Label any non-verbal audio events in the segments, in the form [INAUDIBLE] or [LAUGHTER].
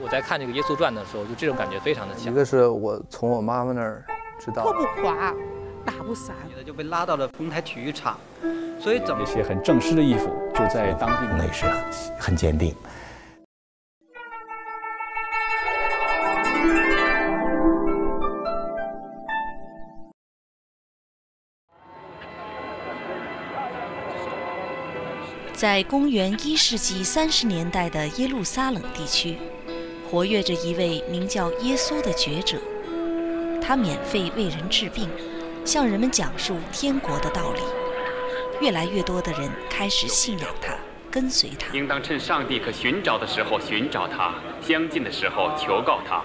我在看这个《耶稣传》的时候，就这种感觉非常的强。一个是我从我妈妈那儿知道，拖不垮，打不散，就被拉到了丰台体育场，所以整那些很正式的衣服就在当地内是很坚定。在公元一世纪三十年代的耶路撒冷地区，活跃着一位名叫耶稣的觉者。他免费为人治病，向人们讲述天国的道理。越来越多的人开始信仰他，跟随他。应当趁上帝可寻找的时候寻找他，相近的时候求告他。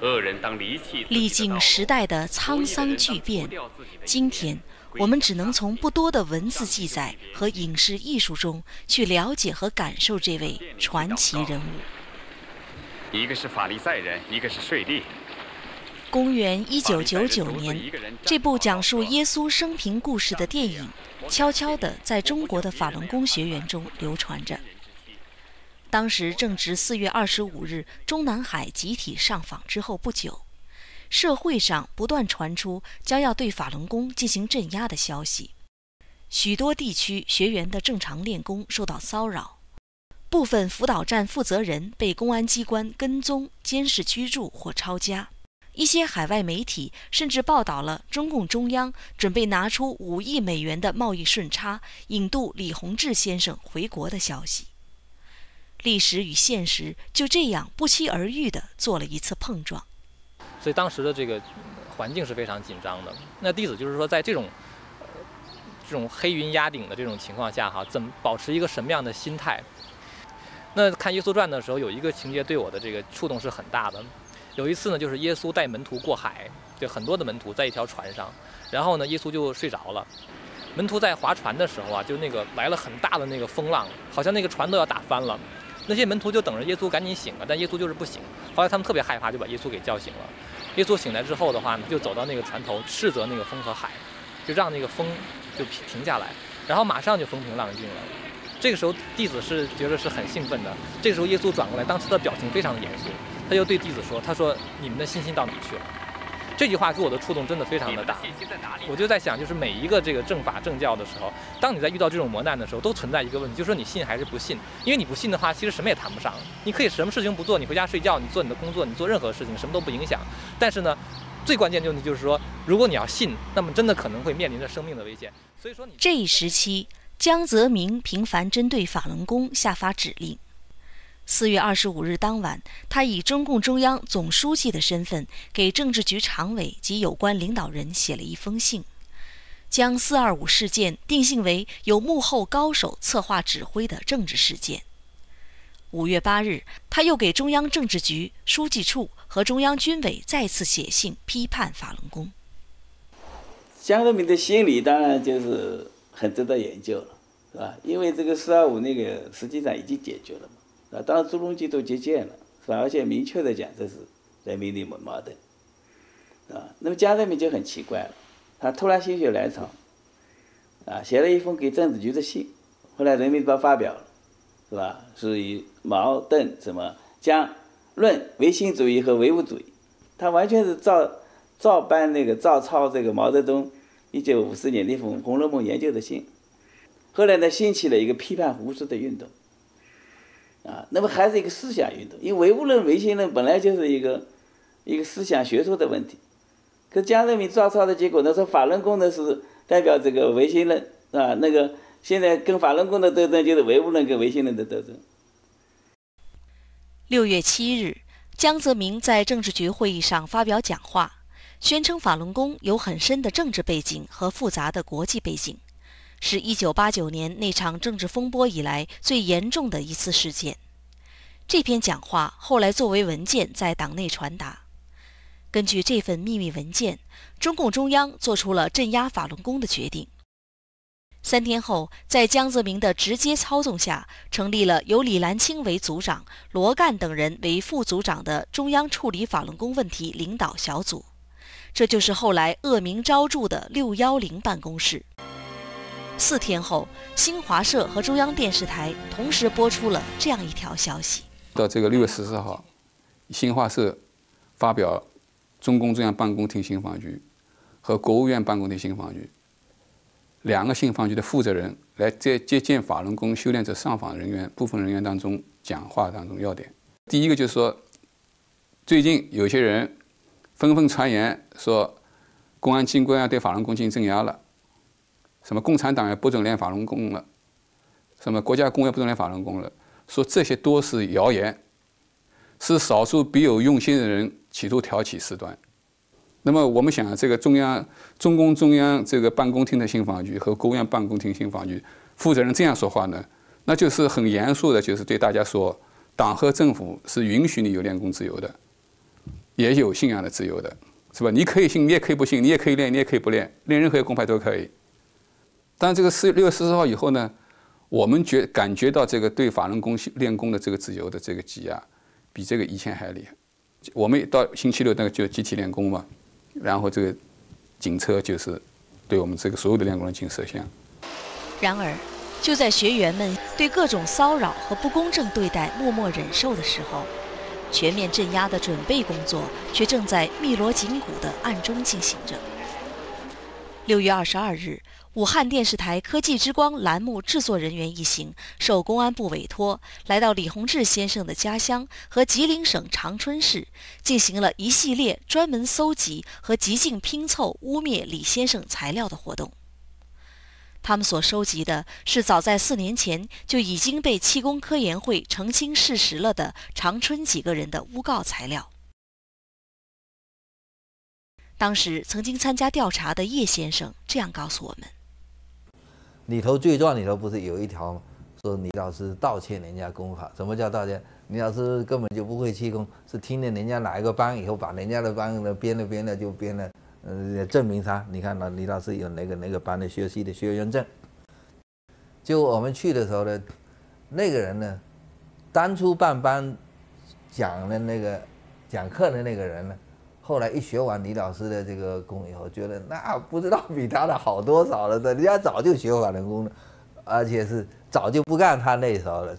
恶人当离弃。历经时代的沧桑巨变，今天。我们只能从不多的文字记载和影视艺术中去了解和感受这位传奇人物。一个是法利赛人，一个是税吏。公元一九九九年，这部讲述耶稣生平故事的电影，悄悄地在中国的法轮功学员中流传着。当时正值四月二十五日中南海集体上访之后不久。社会上不断传出将要对法轮功进行镇压的消息，许多地区学员的正常练功受到骚扰，部分辅导站负责人被公安机关跟踪、监视、居住或抄家。一些海外媒体甚至报道了中共中央准备拿出五亿美元的贸易顺差引渡李洪志先生回国的消息。历史与现实就这样不期而遇地做了一次碰撞。所以当时的这个环境是非常紧张的。那弟子就是说，在这种这种黑云压顶的这种情况下，哈，怎么保持一个什么样的心态？那看《耶稣传》的时候，有一个情节对我的这个触动是很大的。有一次呢，就是耶稣带门徒过海，就很多的门徒在一条船上，然后呢，耶稣就睡着了。门徒在划船的时候啊，就那个来了很大的那个风浪，好像那个船都要打翻了。那些门徒就等着耶稣赶紧醒了，但耶稣就是不醒。后来他们特别害怕，就把耶稣给叫醒了。耶稣醒来之后的话呢，就走到那个船头，斥责那个风和海，就让那个风就停停下来，然后马上就风平浪静了。这个时候弟子是觉得是很兴奋的。这个时候耶稣转过来，当时的表情非常的严肃，他就对弟子说：“他说你们的信心到哪去了？”这句话给我的触动真的非常的大。我就在想，就是每一个这个正法正教的时候，当你在遇到这种磨难的时候，都存在一个问题，就是说你信还是不信？因为你不信的话，其实什么也谈不上。你可以什么事情不做，你回家睡觉，你做你的工作，你做任何事情，什么都不影响。但是呢，最关键的问题就是说，如果你要信，那么真的可能会面临着生命的危险。所以说，你这一时期，江泽民频繁针对法轮功下发指令。四月二十五日当晚，他以中共中央总书记的身份，给政治局常委及有关领导人写了一封信，将“四二五”事件定性为有幕后高手策划指挥的政治事件。五月八日，他又给中央政治局、书记处和中央军委再次写信批判法轮功。江泽民的心理当然就是很值得研究了，是吧？因为这个“四二五”那个实际上已经解决了嘛。啊，当然朱镕基都接见了，是吧？而且明确的讲，这是人民内部矛盾，啊，那么江泽民就很奇怪了，他突然心血来潮，啊，写了一封给政治局的信，后来人民日报发表了，是吧？是以矛盾什么将论唯心主义和唯物主义，他完全是照照搬那个照抄这个毛泽东一九五四年那封《红楼梦》研究的信，后来呢，兴起了一个批判胡适的运动。啊，那么还是一个思想运动，因为唯物论、唯心论本来就是一个一个思想学说的问题。可江泽民抓抄的结果呢，说法轮功呢是代表这个唯心论，啊，那个现在跟法轮功的斗争就是唯物论跟唯心论的斗争。六月七日，江泽民在政治局会议上发表讲话，宣称法轮功有很深的政治背景和复杂的国际背景。是一九八九年那场政治风波以来最严重的一次事件。这篇讲话后来作为文件在党内传达。根据这份秘密文件，中共中央做出了镇压法轮功的决定。三天后，在江泽民的直接操纵下，成立了由李兰清为组长、罗干等人为副组长的中央处理法轮功问题领导小组。这就是后来恶名昭著的“六幺零”办公室。四天后，新华社和中央电视台同时播出了这样一条消息：到这个六月十四号，新华社发表中共中央办公厅信访局和国务院办公厅信访局两个信访局的负责人来在接见法轮功修炼者上访人员部分人员当中讲话当中要点。第一个就是说，最近有些人纷纷传言说，公安机关啊对法轮功进行镇压了，什么共产党也不准练法轮功了，什么国家工业不准练法轮功了，说这些都是谣言。是少数别有用心的人企图挑起事端。那么我们想，这个中央中共中央这个办公厅的信访局和国务院办公厅信访局负责人这样说话呢，那就是很严肃的，就是对大家说，党和政府是允许你有练功自由的，也有信仰的自由的，是吧？你可以信，你也可以不信，你也可以练，你也可以不练，练任何一个功派都可以。但这个四六月十四号以后呢，我们觉感觉到这个对法轮功练功的这个自由的这个挤压。比这个以前还厉害。我们到星期六那个就集体练功嘛，然后这个警车就是对我们这个所有的练功人进行摄像。然而，就在学员们对各种骚扰和不公正对待默默忍受的时候，全面镇压的准备工作却正在密锣紧鼓地暗中进行着。六月二十二日。武汉电视台《科技之光》栏目制作人员一行受公安部委托，来到李洪志先生的家乡和吉林省长春市，进行了一系列专门搜集和极尽拼凑污蔑李先生材料的活动。他们所收集的是早在四年前就已经被气功科研会澄清事实了的长春几个人的诬告材料。当时曾经参加调查的叶先生这样告诉我们。里头罪状里头不是有一条吗？说李老师盗窃人家功法。什么叫盗窃？李老师根本就不会气功，是听了人家哪一个班以后，把人家的班的编了编了就编了，呃，也证明他。你看，老李老师有哪个哪个班的学习的学员证。就我们去的时候呢，那个人呢，当初办班讲的那个讲课的那个人呢。后来一学完李老师的这个功以后，觉得那不知道比他的好多少了。人家早就学法轮功了，而且是早就不干他那手了。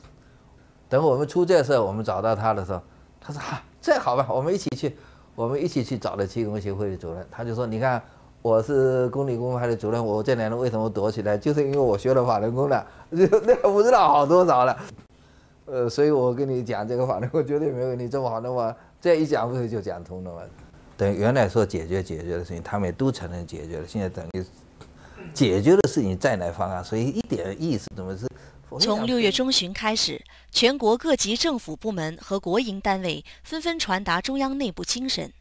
等我们出这事，我们找到他的时候，他说：“哈，这好吧，我们一起去，我们一起去找了气功协会的主任。他就说：你看，我是公理公派的主任，我这两年为什么躲起来？就是因为我学了法轮功了，[LAUGHS] 那不知道好多少了。呃，所以我跟你讲这个法轮功绝对 [LAUGHS] 没有你这么好的话，这一讲不是就讲通了吗？”等原来说解决解决的事情，他们也都承认解决了。现在等于解决的事情再来方案，所以一点意思怎么是？从六月中旬开始，全国各级政府部门和国营单位纷纷传达中央内部精神，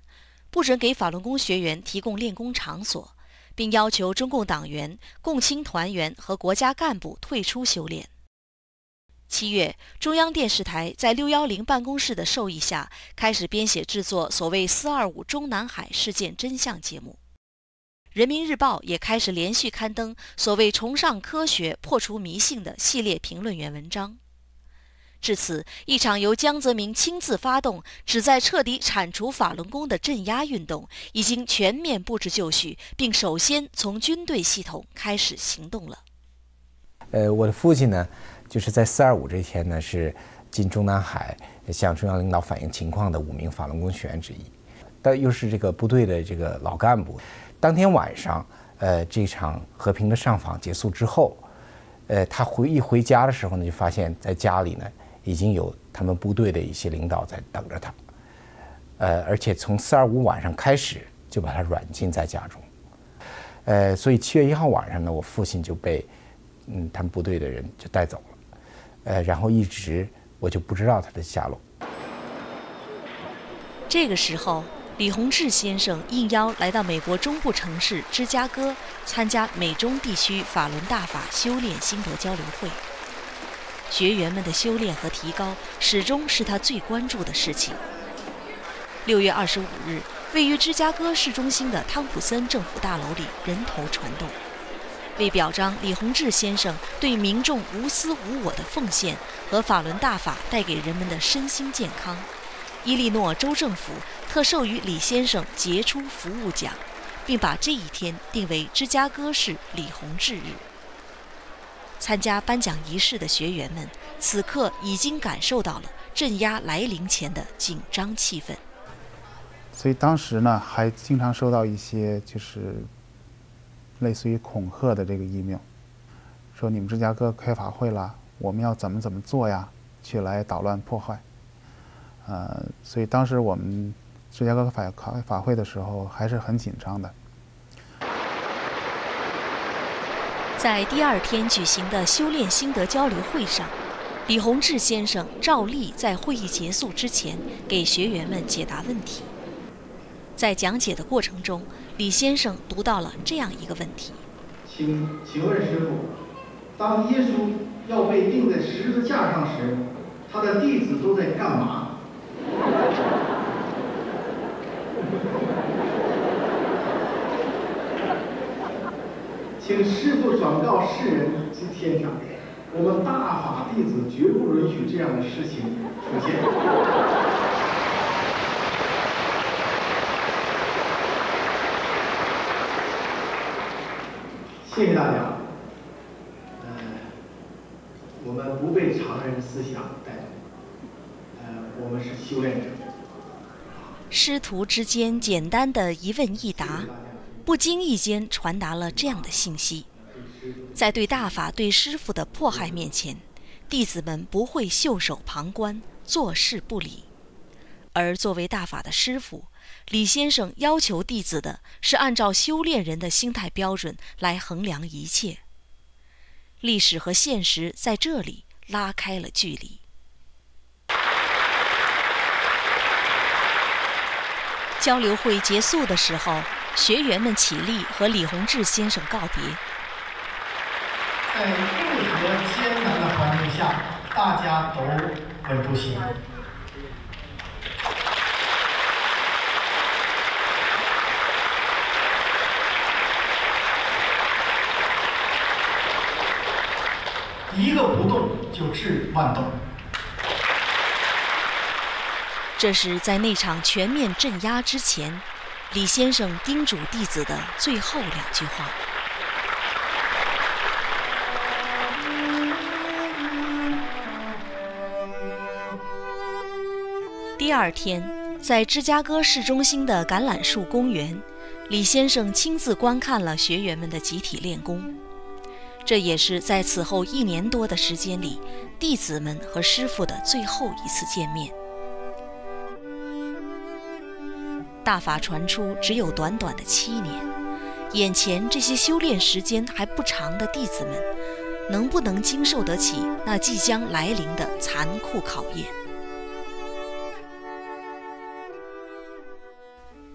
不准给法轮功学员提供练功场所，并要求中共党员、共青团员和国家干部退出修炼。七月，中央电视台在六幺零办公室的授意下，开始编写制作所谓“四二五”中南海事件真相节目。人民日报也开始连续刊登所谓“崇尚科学、破除迷信”的系列评论员文章。至此，一场由江泽民亲自发动、旨在彻底铲除法轮功的镇压运动，已经全面布置就绪，并首先从军队系统开始行动了。呃，我的父亲呢？就是在四二五这天呢，是进中南海向中央领导反映情况的五名法轮功学员之一，但又是这个部队的这个老干部。当天晚上，呃，这场和平的上访结束之后，呃，他回一回家的时候呢，就发现在家里呢已经有他们部队的一些领导在等着他，呃，而且从四二五晚上开始就把他软禁在家中，呃，所以七月一号晚上呢，我父亲就被嗯他们部队的人就带走了。呃，然后一直我就不知道他的下落。这个时候，李洪志先生应邀来到美国中部城市芝加哥，参加美中地区法轮大法修炼心得交流会。学员们的修炼和提高，始终是他最关注的事情。六月二十五日，位于芝加哥市中心的汤普森政府大楼里人头攒动。为表彰李洪志先生对民众无私无我的奉献和法轮大法带给人们的身心健康，伊利诺州政府特授予李先生杰出服务奖，并把这一天定为芝加哥市李洪志日。参加颁奖仪式的学员们此刻已经感受到了镇压来临前的紧张气氛。所以当时呢，还经常收到一些就是类似于恐吓的这个 email，说你们芝加哥开法会了，我们要怎么怎么做呀，去来捣乱破坏。呃，所以当时我们芝加哥法开法会的时候还是很紧张的。在第二天举行的修炼心得交流会上，李洪志先生照例在会议结束之前给学员们解答问题。在讲解的过程中，李先生读到了这样一个问题：请请问师傅，当耶稣要被钉在十字架上时，他的弟子都在干嘛？请师傅转告世人及天下，我们大法弟子绝不允许这样的事情出现。谢谢大家。呃，我们不被常人思想带动，呃，我们是修炼者。师徒之间简单的一问一答。不经意间传达了这样的信息：在对大法、对师傅的迫害面前，弟子们不会袖手旁观、坐视不理。而作为大法的师傅，李先生要求弟子的是按照修炼人的心态标准来衡量一切。历史和现实在这里拉开了距离。交流会结束的时候。学员们起立，和李洪志先生告别。在任何艰难的环境下，大家都稳住心。一个不动就治万动。这是在那场全面镇压之前。李先生叮嘱弟子的最后两句话。第二天，在芝加哥市中心的橄榄树公园，李先生亲自观看了学员们的集体练功。这也是在此后一年多的时间里，弟子们和师傅的最后一次见面。大法传出只有短短的七年，眼前这些修炼时间还不长的弟子们，能不能经受得起那即将来临的残酷考验？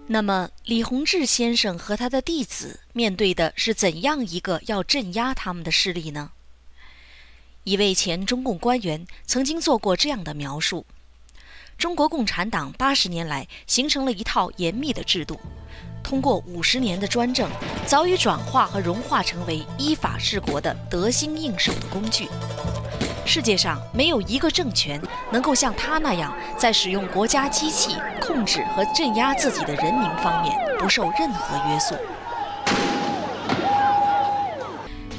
那么，李洪志先生和他的弟子面对的是怎样一个要镇压他们的势力呢？一位前中共官员曾经做过这样的描述。中国共产党八十年来形成了一套严密的制度，通过五十年的专政，早已转化和融化成为依法治国的得心应手的工具。世界上没有一个政权能够像他那样，在使用国家机器控制和镇压自己的人民方面不受任何约束。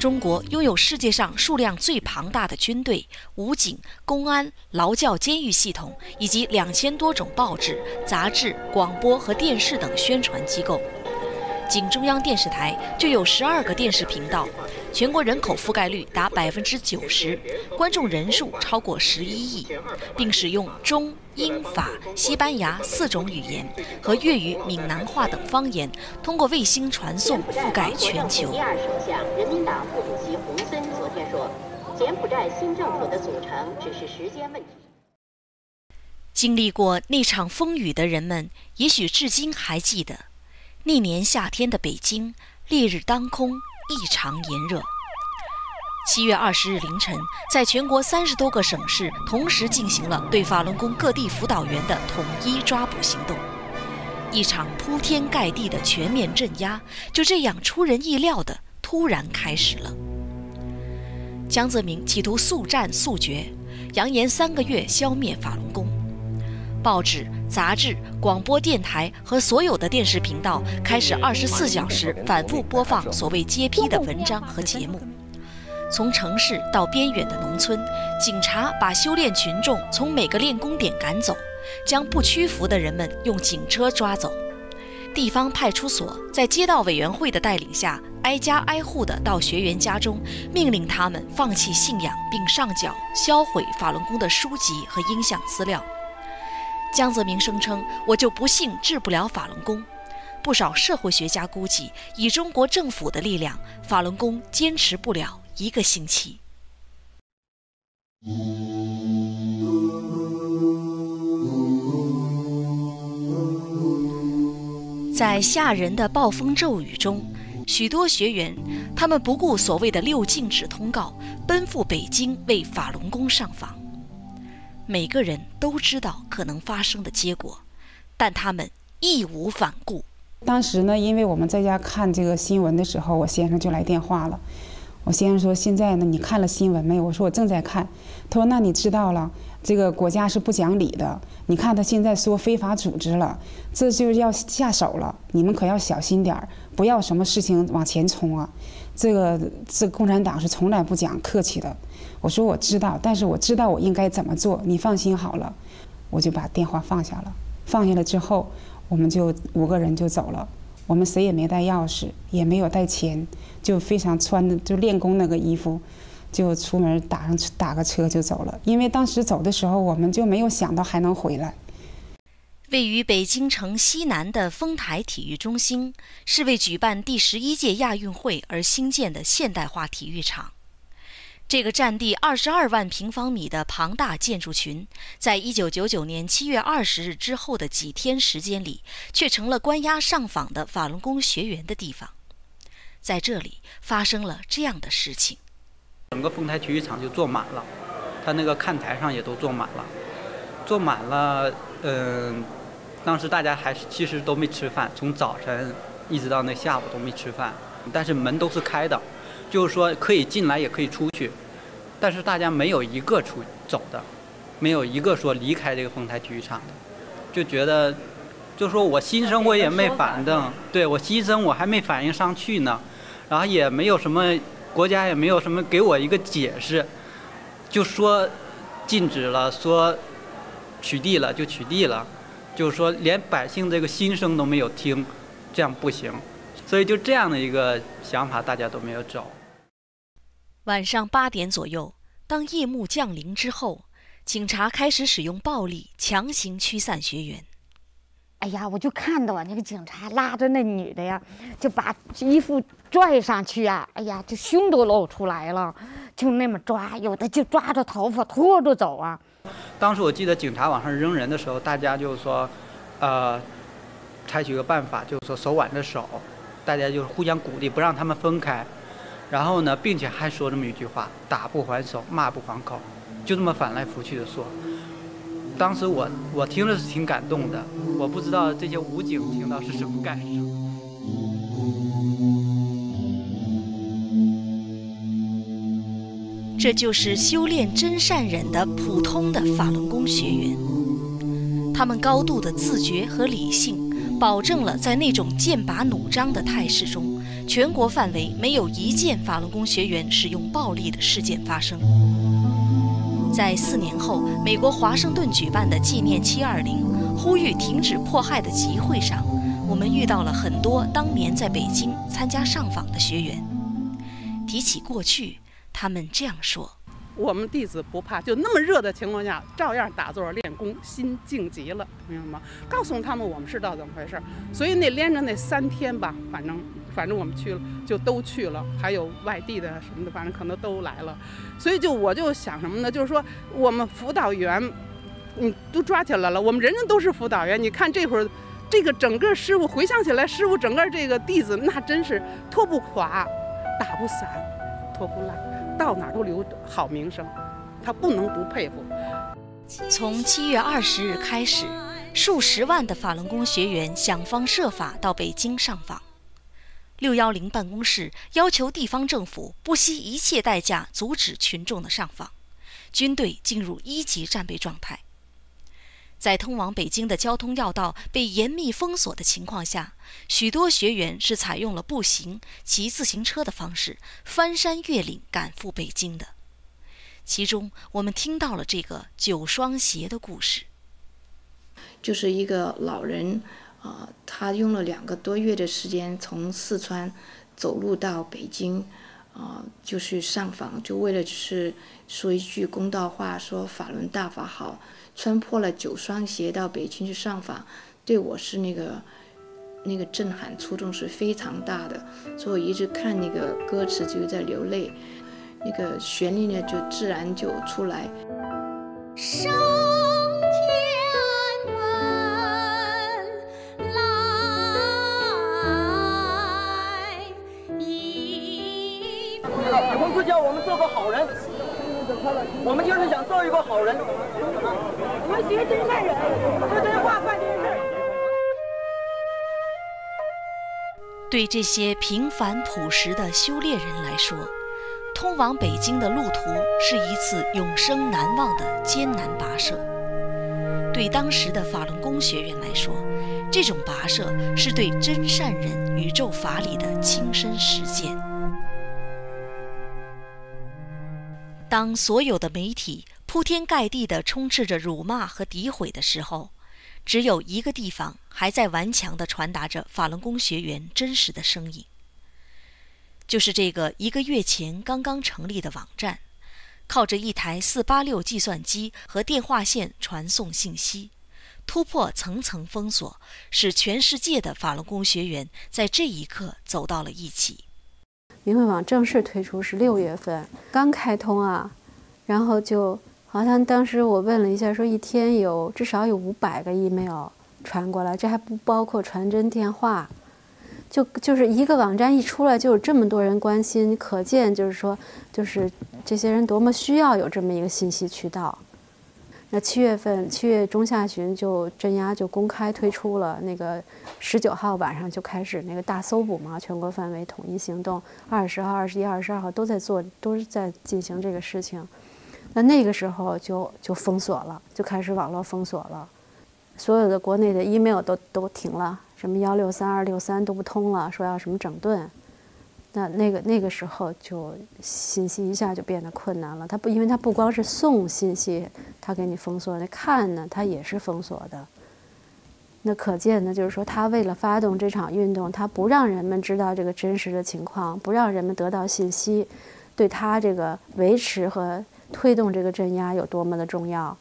中国拥有世界上数量最庞大的军队、武警、公安、劳教、监狱系统，以及两千多种报纸、杂志、广播和电视等宣传机构。仅中央电视台就有十二个电视频道，全国人口覆盖率达百分之九十，观众人数超过十一亿，并使用中。英法西班牙四种语言和粤语、闽南话等方言，通过卫星传送覆盖全球。第二首相、人民党副主席洪森昨天说：“柬埔寨新政府的组成只是时间问题。”经历过那场风雨的人们，也许至今还记得，那年夏天的北京，烈日当空，异常炎热。七月二十日凌晨，在全国三十多个省市同时进行了对法轮功各地辅导员的统一抓捕行动，一场铺天盖地的全面镇压就这样出人意料的突然开始了。江泽民企图速战速决，扬言三个月消灭法轮功，报纸、杂志、广播电台和所有的电视频道开始二十四小时反复播放所谓揭批的文章和节目。从城市到边远的农村，警察把修炼群众从每个练功点赶走，将不屈服的人们用警车抓走。地方派出所，在街道委员会的带领下，挨家挨户地到学员家中，命令他们放弃信仰，并上缴、销毁法轮功的书籍和音像资料。江泽民声称：“我就不信治不了法轮功。”不少社会学家估计，以中国政府的力量，法轮功坚持不了一个星期。在吓人的暴风骤雨中，许多学员，他们不顾所谓的六禁止通告，奔赴北京为法轮功上访。每个人都知道可能发生的结果，但他们义无反顾。当时呢，因为我们在家看这个新闻的时候，我先生就来电话了。我先生说：“现在呢，你看了新闻没有？”我说：“我正在看。”他说：“那你知道了，这个国家是不讲理的。你看他现在说非法组织了，这就是要下手了。你们可要小心点儿，不要什么事情往前冲啊！这个这共产党是从来不讲客气的。”我说：“我知道，但是我知道我应该怎么做。你放心好了。”我就把电话放下了。放下了之后。我们就五个人就走了，我们谁也没带钥匙，也没有带钱，就非常穿的就练功那个衣服，就出门打上打个车就走了。因为当时走的时候，我们就没有想到还能回来。位于北京城西南的丰台体育中心，是为举办第十一届亚运会而兴建的现代化体育场。这个占地二十二万平方米的庞大建筑群，在一九九九年七月二十日之后的几天时间里，却成了关押上访的法轮功学员的地方。在这里发生了这样的事情：整个丰台体育场就坐满了，他那个看台上也都坐满了，坐满了。嗯，当时大家还是其实都没吃饭，从早晨一直到那下午都没吃饭，但是门都是开的。就是说可以进来也可以出去，但是大家没有一个出走的，没有一个说离开这个丰台体育场的，就觉得，就说我新生我也没反正，对我新生我还没反应上去呢，然后也没有什么国家也没有什么给我一个解释，就说禁止了，说取缔了就取缔了，就是说连百姓这个心声都没有听，这样不行，所以就这样的一个想法大家都没有走。晚上八点左右，当夜幕降临之后，警察开始使用暴力强行驱散学员。哎呀，我就看到啊，那个警察拉着那女的呀，就把衣服拽上去啊，哎呀，这胸都露出来了，就那么抓，有的就抓着头发拖着走啊。当时我记得警察往上扔人的时候，大家就是说，呃，采取个办法，就是说手挽着手，大家就是互相鼓励，不让他们分开。然后呢，并且还说这么一句话：“打不还手，骂不还口”，就这么反来覆去的说。当时我我听着是挺感动的，我不知道这些武警听到是什么感受。这就是修炼真善忍的普通的法轮功学员，他们高度的自觉和理性，保证了在那种剑拔弩张的态势中。全国范围没有一件法轮功学员使用暴力的事件发生。在四年后，美国华盛顿举办的纪念七二零呼吁停止迫害的集会上，我们遇到了很多当年在北京参加上访的学员。提起过去，他们这样说。我们弟子不怕，就那么热的情况下，照样打坐练功，心静极了，明白吗？告诉他们我们是道怎么回事。所以那连着那三天吧，反正反正我们去了，就都去了，还有外地的什么的，反正可能都来了。所以就我就想什么呢？就是说我们辅导员，你都抓起来了，我们人人都是辅导员。你看这会儿，这个整个师傅回想起来，师傅整个这个弟子那真是拖不垮，打不散，拖不烂。到哪都留好名声，他不能不佩服。从七月二十日开始，数十万的法轮功学员想方设法到北京上访。六幺零办公室要求地方政府不惜一切代价阻止群众的上访，军队进入一级战备状态。在通往北京的交通要道被严密封锁的情况下，许多学员是采用了步行、骑自行车的方式翻山越岭赶赴北京的。其中，我们听到了这个九双鞋的故事。就是一个老人，啊、他用了两个多月的时间从四川走路到北京，啊、就是上访，就为了就是说一句公道话，说法轮大法好，穿破了九双鞋到北京去上访，对我是那个那个震撼触动是非常大的，所以我一直看那个歌词就在流泪，那个旋律呢就自然就出来。上天门来一李洪志叫我们做个好人，我们就是想做一个好人。我们学真善人，说真话办真事。对这些平凡朴实的修炼人来说，通往北京的路途是一次永生难忘的艰难跋涉。对当时的法轮功学员来说，这种跋涉是对真善人宇宙法理的亲身实践。当所有的媒体铺天盖地地充斥着辱骂和诋毁的时候，只有一个地方还在顽强地传达着法轮功学员真实的声音，就是这个一个月前刚刚成立的网站，靠着一台四八六计算机和电话线传送信息，突破层层封锁，使全世界的法轮功学员在这一刻走到了一起。明慧网正式推出是六月份，刚开通啊，然后就好像当时我问了一下，说一天有至少有五百个 email 传过来，这还不包括传真电话，就就是一个网站一出来就有这么多人关心，可见就是说就是这些人多么需要有这么一个信息渠道。那七月份七月中下旬就镇压就公开推出了，那个十九号晚上就开始那个大搜捕嘛，全国范围统一行动，二十号、二十一、二十二号都在做，都是在进行这个事情。那那个时候就就封锁了，就开始网络封锁了，所有的国内的 email 都都停了，什么幺六三二六三都不通了，说要什么整顿。那那个那个时候就信息一下就变得困难了。它不，因为它不光是送信息，它给你封锁，那看呢，它也是封锁的。那可见呢，就是说，他为了发动这场运动，他不让人们知道这个真实的情况，不让人们得到信息，对他这个维持和推动这个镇压有多么的重要。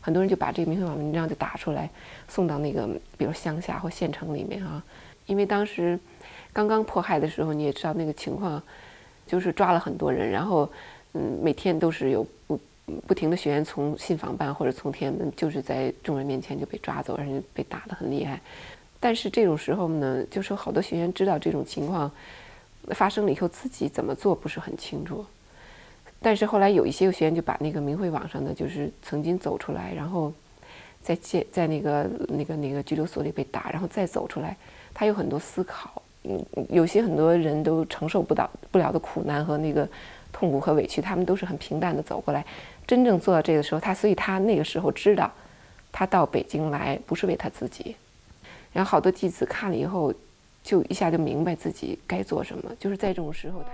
很多人就把这个明慧网文章就打出来，送到那个比如乡下或县城里面啊，因为当时刚刚迫害的时候，你也知道那个情况，就是抓了很多人，然后嗯，每天都是有不不停的学员从信访办或者从天安门，就是在众人面前就被抓走，而且被打得很厉害。但是这种时候呢，就说好多学员知道这种情况发生了以后，自己怎么做不是很清楚。但是后来有一些学员就把那个明慧网上的就是曾经走出来，然后在监在那个那个那个拘留所里被打，然后再走出来，他有很多思考。嗯，有些很多人都承受不到不了的苦难和那个痛苦和委屈，他们都是很平淡的走过来。真正做到这个时候，他所以他那个时候知道，他到北京来不是为他自己。然后好多弟子看了以后，就一下就明白自己该做什么，就是在这种时候他。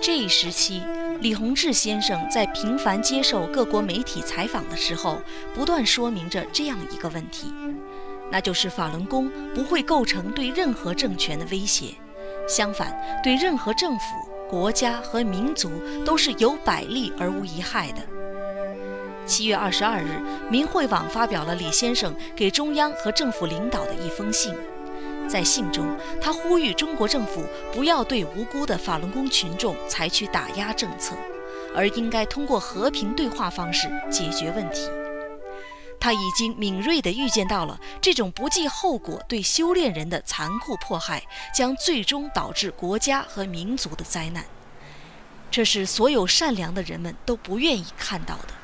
这一时期，李洪志先生在频繁接受各国媒体采访的时候，不断说明着这样一个问题，那就是法轮功不会构成对任何政权的威胁，相反，对任何政府、国家和民族都是有百利而无一害的。七月二十二日，明慧网发表了李先生给中央和政府领导的一封信。在信中，他呼吁中国政府不要对无辜的法轮功群众采取打压政策，而应该通过和平对话方式解决问题。他已经敏锐地预见到了这种不计后果对修炼人的残酷迫害，将最终导致国家和民族的灾难。这是所有善良的人们都不愿意看到的。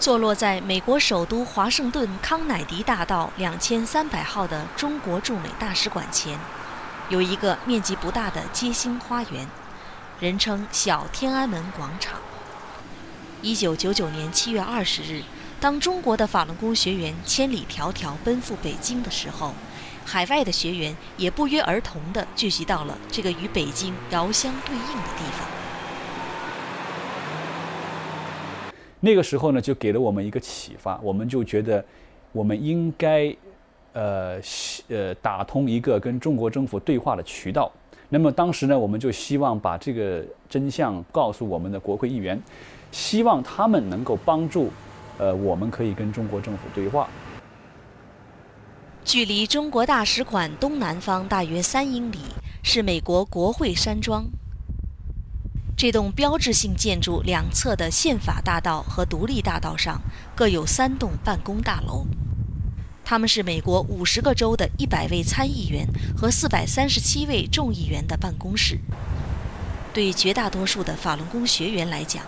坐落在美国首都华盛顿康乃狄大道两千三百号的中国驻美大使馆前，有一个面积不大的街心花园，人称小天安门广场。一九九九年七月二十日，当中国的法轮功学员千里迢迢奔赴北京的时候，海外的学员也不约而同地聚集到了这个与北京遥相对应的地方。那个时候呢，就给了我们一个启发，我们就觉得，我们应该，呃，呃，打通一个跟中国政府对话的渠道。那么当时呢，我们就希望把这个真相告诉我们的国会议员，希望他们能够帮助，呃，我们可以跟中国政府对话。距离中国大使馆东南方大约三英里，是美国国会山庄。这栋标志性建筑两侧的宪法大道和独立大道上各有三栋办公大楼，他们是美国五十个州的一百位参议员和四百三十七位众议员的办公室。对绝大多数的法轮功学员来讲，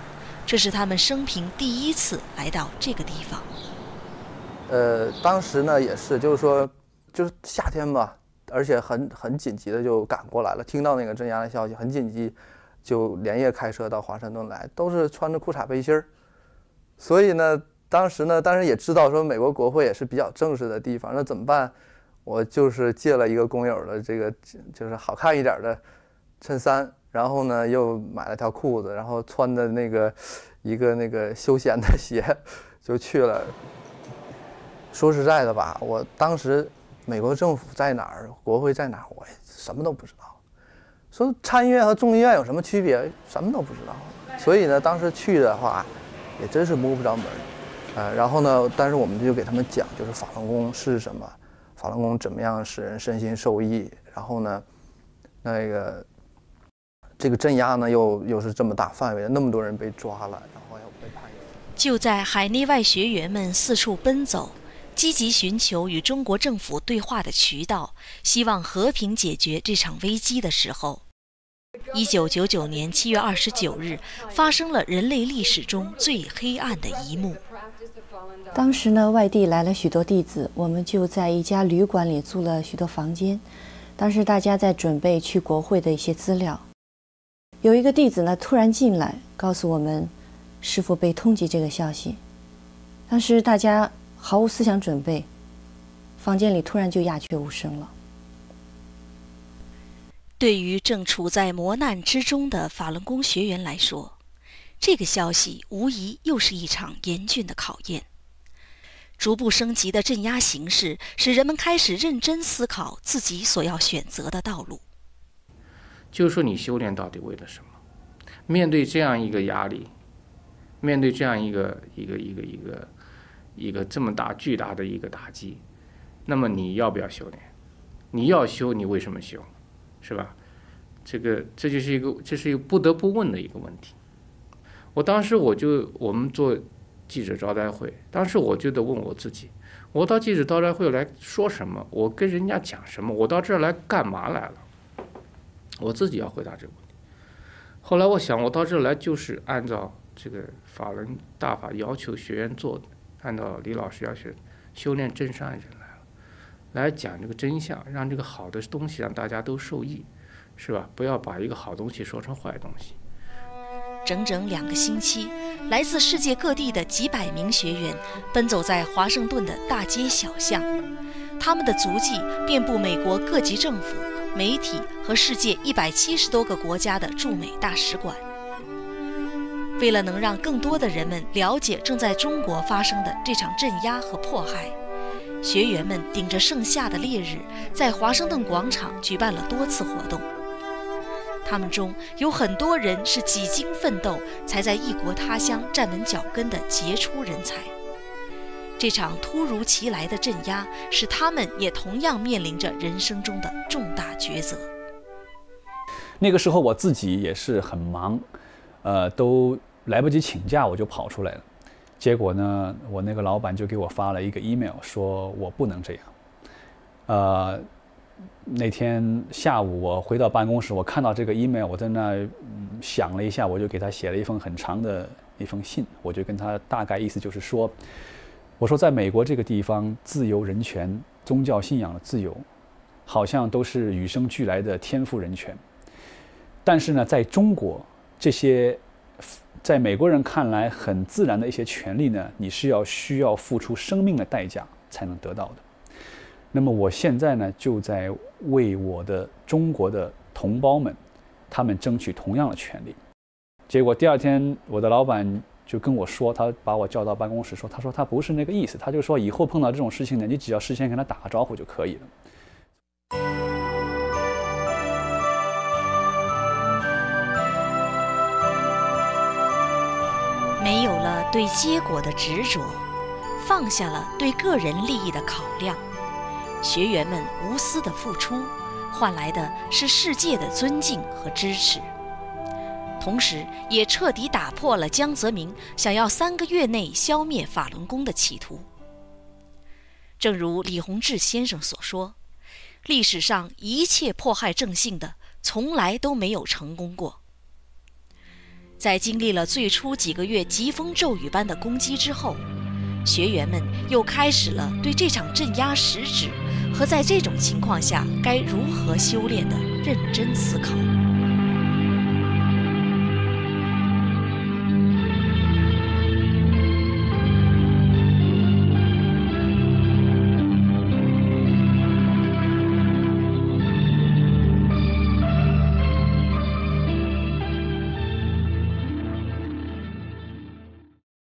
这是他们生平第一次来到这个地方。呃，当时呢也是，就是说，就是夏天吧，而且很很紧急的就赶过来了，听到那个镇压的消息，很紧急。就连夜开车到华盛顿来，都是穿着裤衩背心儿。所以呢，当时呢，但是也知道说美国国会也是比较正式的地方，那怎么办？我就是借了一个工友的这个，就是好看一点的衬衫，然后呢又买了条裤子，然后穿的那个一个那个休闲的鞋就去了。说实在的吧，我当时美国政府在哪儿，国会在哪儿，我什么都不知道。说参议院和众议院有什么区别？什么都不知道。所以呢，当时去的话，也真是摸不着门儿。呃，然后呢，但是我们就给他们讲，就是法轮功是什么，法轮功怎么样使人身心受益。然后呢，那个这个镇压呢，又又是这么大范围的，那么多人被抓了，然后要被判。就在海内外学员们四处奔走。积极寻求与中国政府对话的渠道，希望和平解决这场危机的时候，一九九九年七月二十九日，发生了人类历史中最黑暗的一幕。当时呢，外地来了许多弟子，我们就在一家旅馆里租了许多房间。当时大家在准备去国会的一些资料，有一个弟子呢突然进来，告诉我们师傅被通缉这个消息。当时大家。毫无思想准备，房间里突然就鸦雀无声了。对于正处在磨难之中的法轮功学员来说，这个消息无疑又是一场严峻的考验。逐步升级的镇压形势，使人们开始认真思考自己所要选择的道路。就是说，你修炼到底为了什么？面对这样一个压力，面对这样一个一个一个一个。一个这么大巨大的一个打击，那么你要不要修炼？你要修，你为什么修？是吧？这个这就是一个这是一个不得不问的一个问题。我当时我就我们做记者招待会，当时我就得问我自己：我到记者招待会来说什么？我跟人家讲什么？我到这儿来干嘛来了？我自己要回答这个问题。后来我想，我到这儿来就是按照这个法轮大法要求学员做的。按照李老师要求，修炼真善人，来讲这个真相，让这个好的东西让大家都受益，是吧？不要把一个好东西说成坏东西。整整两个星期，来自世界各地的几百名学员奔走在华盛顿的大街小巷，他们的足迹遍布美国各级政府、媒体和世界一百七十多个国家的驻美大使馆。为了能让更多的人们了解正在中国发生的这场镇压和迫害，学员们顶着盛夏的烈日，在华盛顿广场举办了多次活动。他们中有很多人是几经奋斗才在异国他乡站稳脚跟的杰出人才。这场突如其来的镇压，使他们也同样面临着人生中的重大抉择。那个时候我自己也是很忙，呃，都。来不及请假，我就跑出来了。结果呢，我那个老板就给我发了一个 email，说我不能这样。呃，那天下午我回到办公室，我看到这个 email，我在那想了一下，我就给他写了一封很长的一封信。我就跟他大概意思就是说，我说在美国这个地方，自由、人权、宗教信仰的自由，好像都是与生俱来的天赋人权。但是呢，在中国，这些在美国人看来很自然的一些权利呢，你是要需要付出生命的代价才能得到的。那么我现在呢，就在为我的中国的同胞们，他们争取同样的权利。结果第二天，我的老板就跟我说，他把我叫到办公室说，他说他不是那个意思，他就说以后碰到这种事情呢，你只要事先跟他打个招呼就可以了。对结果的执着，放下了对个人利益的考量，学员们无私的付出，换来的是世界的尊敬和支持，同时也彻底打破了江泽民想要三个月内消灭法轮功的企图。正如李洪志先生所说，历史上一切迫害正信的，从来都没有成功过。在经历了最初几个月疾风骤雨般的攻击之后，学员们又开始了对这场镇压实质和在这种情况下该如何修炼的认真思考。